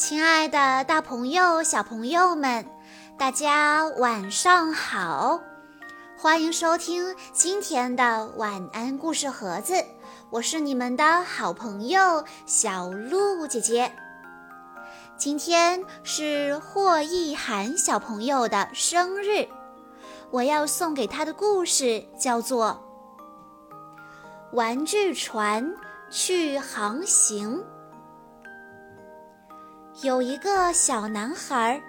亲爱的，大朋友、小朋友们，大家晚上好！欢迎收听今天的晚安故事盒子，我是你们的好朋友小鹿姐姐。今天是霍一涵小朋友的生日，我要送给他的故事叫做《玩具船去航行》。有一个小男孩，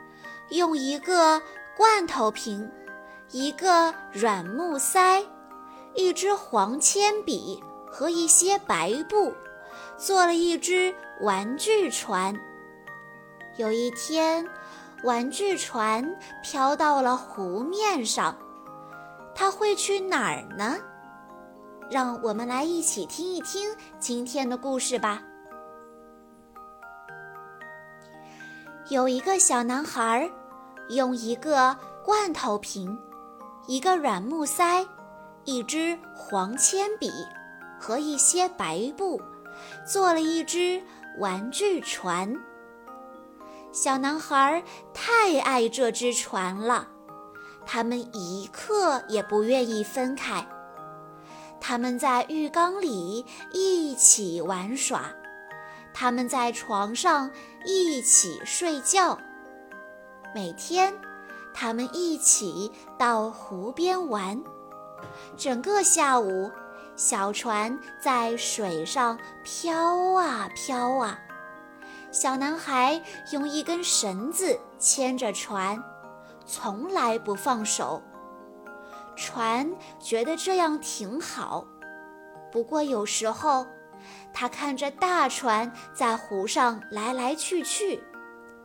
用一个罐头瓶、一个软木塞、一支黄铅笔和一些白布，做了一只玩具船。有一天，玩具船飘到了湖面上，它会去哪儿呢？让我们来一起听一听今天的故事吧。有一个小男孩，用一个罐头瓶、一个软木塞、一支黄铅笔和一些白布，做了一只玩具船。小男孩太爱这只船了，他们一刻也不愿意分开。他们在浴缸里一起玩耍。他们在床上一起睡觉，每天他们一起到湖边玩。整个下午，小船在水上飘啊飘啊。小男孩用一根绳子牵着船，从来不放手。船觉得这样挺好，不过有时候。他看着大船在湖上来来去去，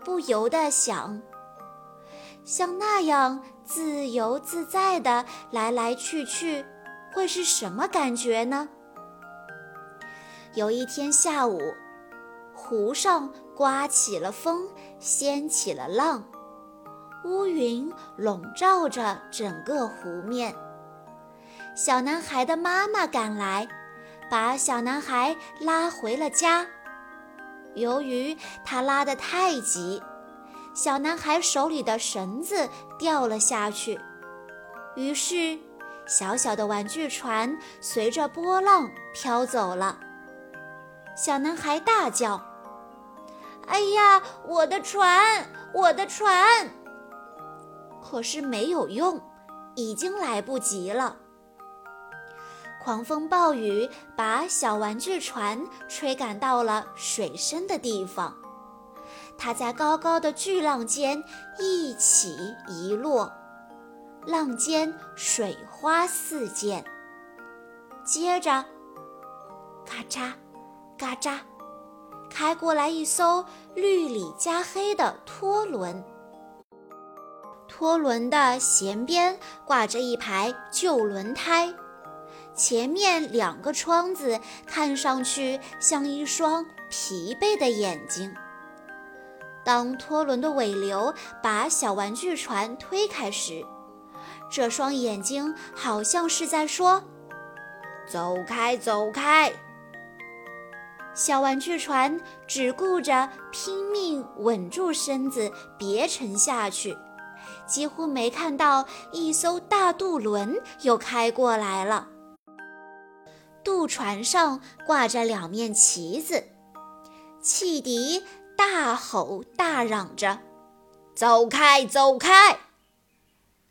不由得想：像那样自由自在的来来去去，会是什么感觉呢？有一天下午，湖上刮起了风，掀起了浪，乌云笼罩着整个湖面。小男孩的妈妈赶来。把小男孩拉回了家。由于他拉得太急，小男孩手里的绳子掉了下去，于是小小的玩具船随着波浪飘走了。小男孩大叫：“哎呀，我的船，我的船！”可是没有用，已经来不及了。狂风暴雨把小玩具船吹赶到了水深的地方，它在高高的巨浪间一起一落，浪尖水花四溅。接着，咔嚓，嘎嚓，开过来一艘绿里加黑的拖轮，拖轮的舷边挂着一排旧轮胎。前面两个窗子看上去像一双疲惫的眼睛。当拖轮的尾流把小玩具船推开时，这双眼睛好像是在说：“走开，走开！”小玩具船只顾着拼命稳住身子，别沉下去，几乎没看到一艘大渡轮又开过来了。渡船上挂着两面旗子，汽笛大吼大嚷着：“走开，走开！”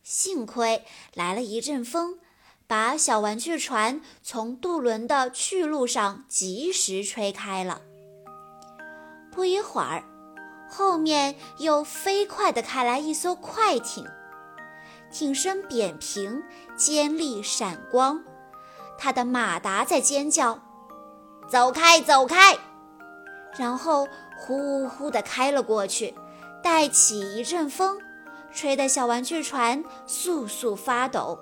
幸亏来了一阵风，把小玩具船从渡轮的去路上及时吹开了。不一会儿，后面又飞快地开来一艘快艇，艇身扁平，尖利闪光。他的马达在尖叫：“走开，走开！”然后呼呼地开了过去，带起一阵风，吹得小玩具船簌簌发抖。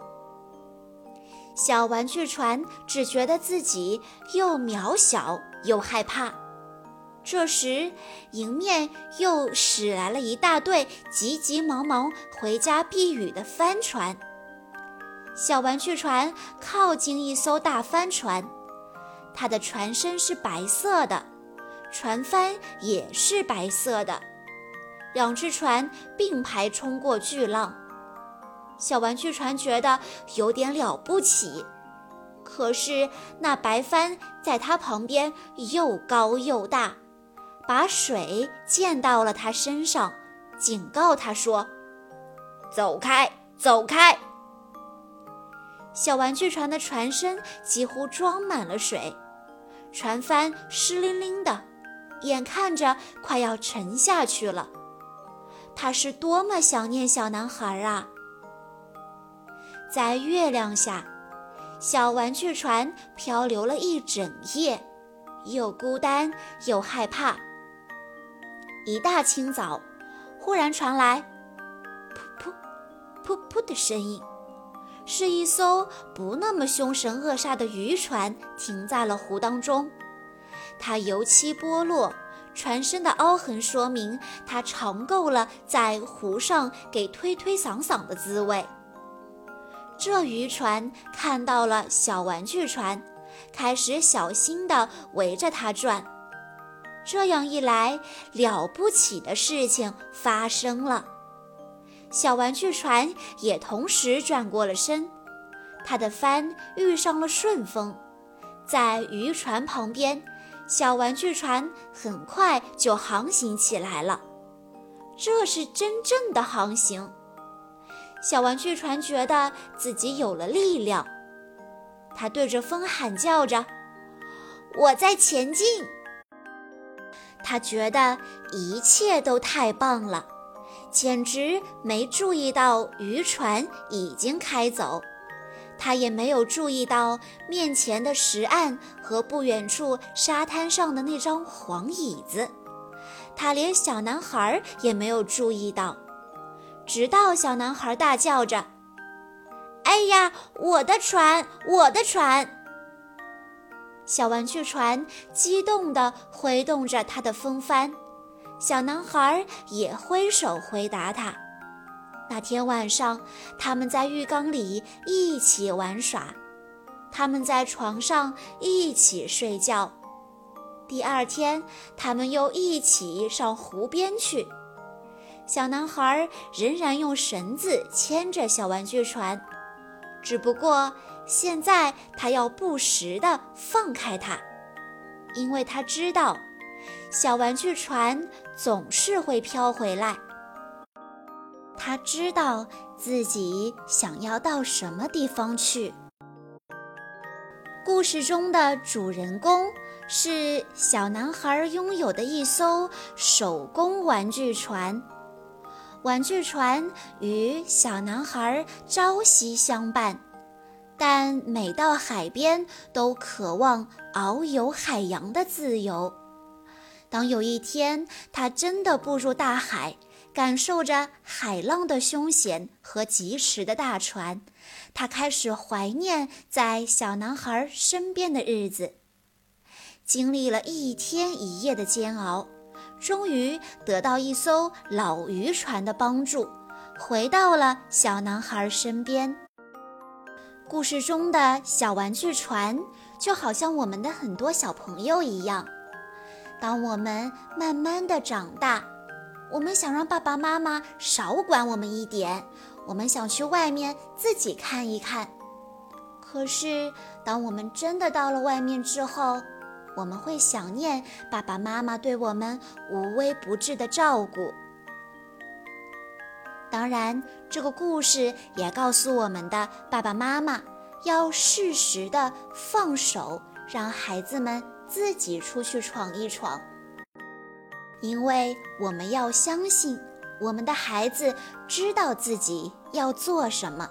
小玩具船只觉得自己又渺小又害怕。这时，迎面又驶来了一大队急急忙忙回家避雨的帆船。小玩具船靠近一艘大帆船，它的船身是白色的，船帆也是白色的。两只船并排冲过巨浪，小玩具船觉得有点了不起。可是那白帆在它旁边又高又大，把水溅到了它身上，警告它说：“走开，走开！”小玩具船的船身几乎装满了水，船帆湿淋淋的，眼看着快要沉下去了。他是多么想念小男孩啊！在月亮下，小玩具船漂流了一整夜，又孤单又害怕。一大清早，忽然传来“噗噗噗噗”的声音，是一艘不那么凶神恶煞的渔船停在了湖当中，它油漆剥落。船身的凹痕说明他尝够了在湖上给推推搡搡的滋味。这渔船看到了小玩具船，开始小心地围着它转。这样一来，了不起的事情发生了。小玩具船也同时转过了身，它的帆遇上了顺风，在渔船旁边。小玩具船很快就航行起来了，这是真正的航行。小玩具船觉得自己有了力量，它对着风喊叫着：“我在前进。”他觉得一切都太棒了，简直没注意到渔船已经开走。他也没有注意到面前的石岸和不远处沙滩上的那张黄椅子，他连小男孩也没有注意到，直到小男孩大叫着：“哎呀，我的船，我的船！”小玩具船激动地挥动着它的风帆，小男孩也挥手回答他。那天晚上，他们在浴缸里一起玩耍，他们在床上一起睡觉。第二天，他们又一起上湖边去。小男孩仍然用绳子牵着小玩具船，只不过现在他要不时地放开它，因为他知道，小玩具船总是会飘回来。他知道自己想要到什么地方去。故事中的主人公是小男孩拥有的一艘手工玩具船，玩具船与小男孩朝夕相伴，但每到海边都渴望遨游海洋的自由。当有一天他真的步入大海，感受着海浪的凶险和疾驰的大船，他开始怀念在小男孩身边的日子。经历了一天一夜的煎熬，终于得到一艘老渔船的帮助，回到了小男孩身边。故事中的小玩具船，就好像我们的很多小朋友一样，当我们慢慢的长大。我们想让爸爸妈妈少管我们一点，我们想去外面自己看一看。可是，当我们真的到了外面之后，我们会想念爸爸妈妈对我们无微不至的照顾。当然，这个故事也告诉我们的爸爸妈妈要适时的放手，让孩子们自己出去闯一闯。因为我们要相信，我们的孩子知道自己要做什么。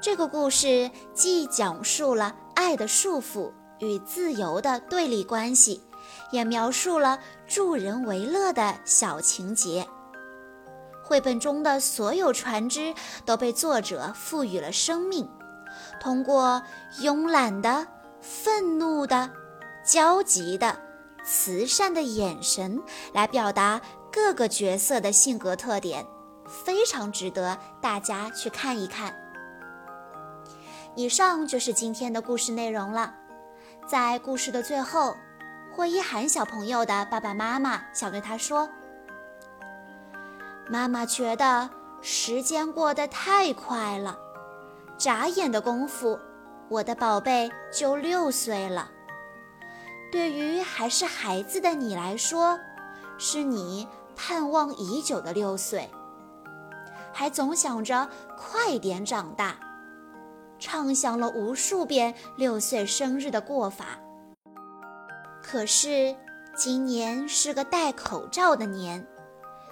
这个故事既讲述了爱的束缚与自由的对立关系，也描述了助人为乐的小情节。绘本中的所有船只都被作者赋予了生命，通过慵懒的、愤怒的、焦急的。慈善的眼神来表达各个角色的性格特点，非常值得大家去看一看。以上就是今天的故事内容了。在故事的最后，霍一涵小朋友的爸爸妈妈想对他说：“妈妈觉得时间过得太快了，眨眼的功夫，我的宝贝就六岁了。对于还是孩子的你来说，是你盼望已久的六岁，还总想着快点长大，畅想了无数遍六岁生日的过法。”可是，今年是个戴口罩的年，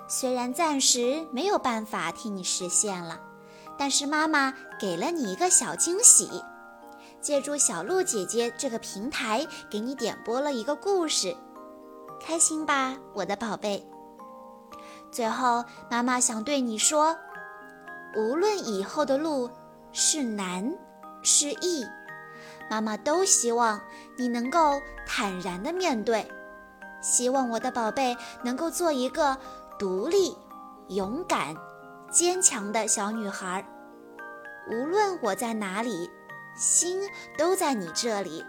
虽然暂时没有办法替你实现了，但是妈妈给了你一个小惊喜，借助小鹿姐姐这个平台，给你点播了一个故事，开心吧，我的宝贝？最后，妈妈想对你说，无论以后的路是难是易。妈妈都希望你能够坦然的面对，希望我的宝贝能够做一个独立、勇敢、坚强的小女孩。无论我在哪里，心都在你这里。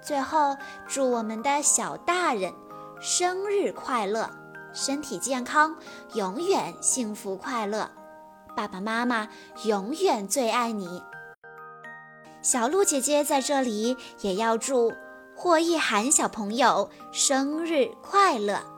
最后，祝我们的小大人生日快乐，身体健康，永远幸福快乐。爸爸妈妈永远最爱你。小鹿姐姐在这里也要祝霍一涵小朋友生日快乐。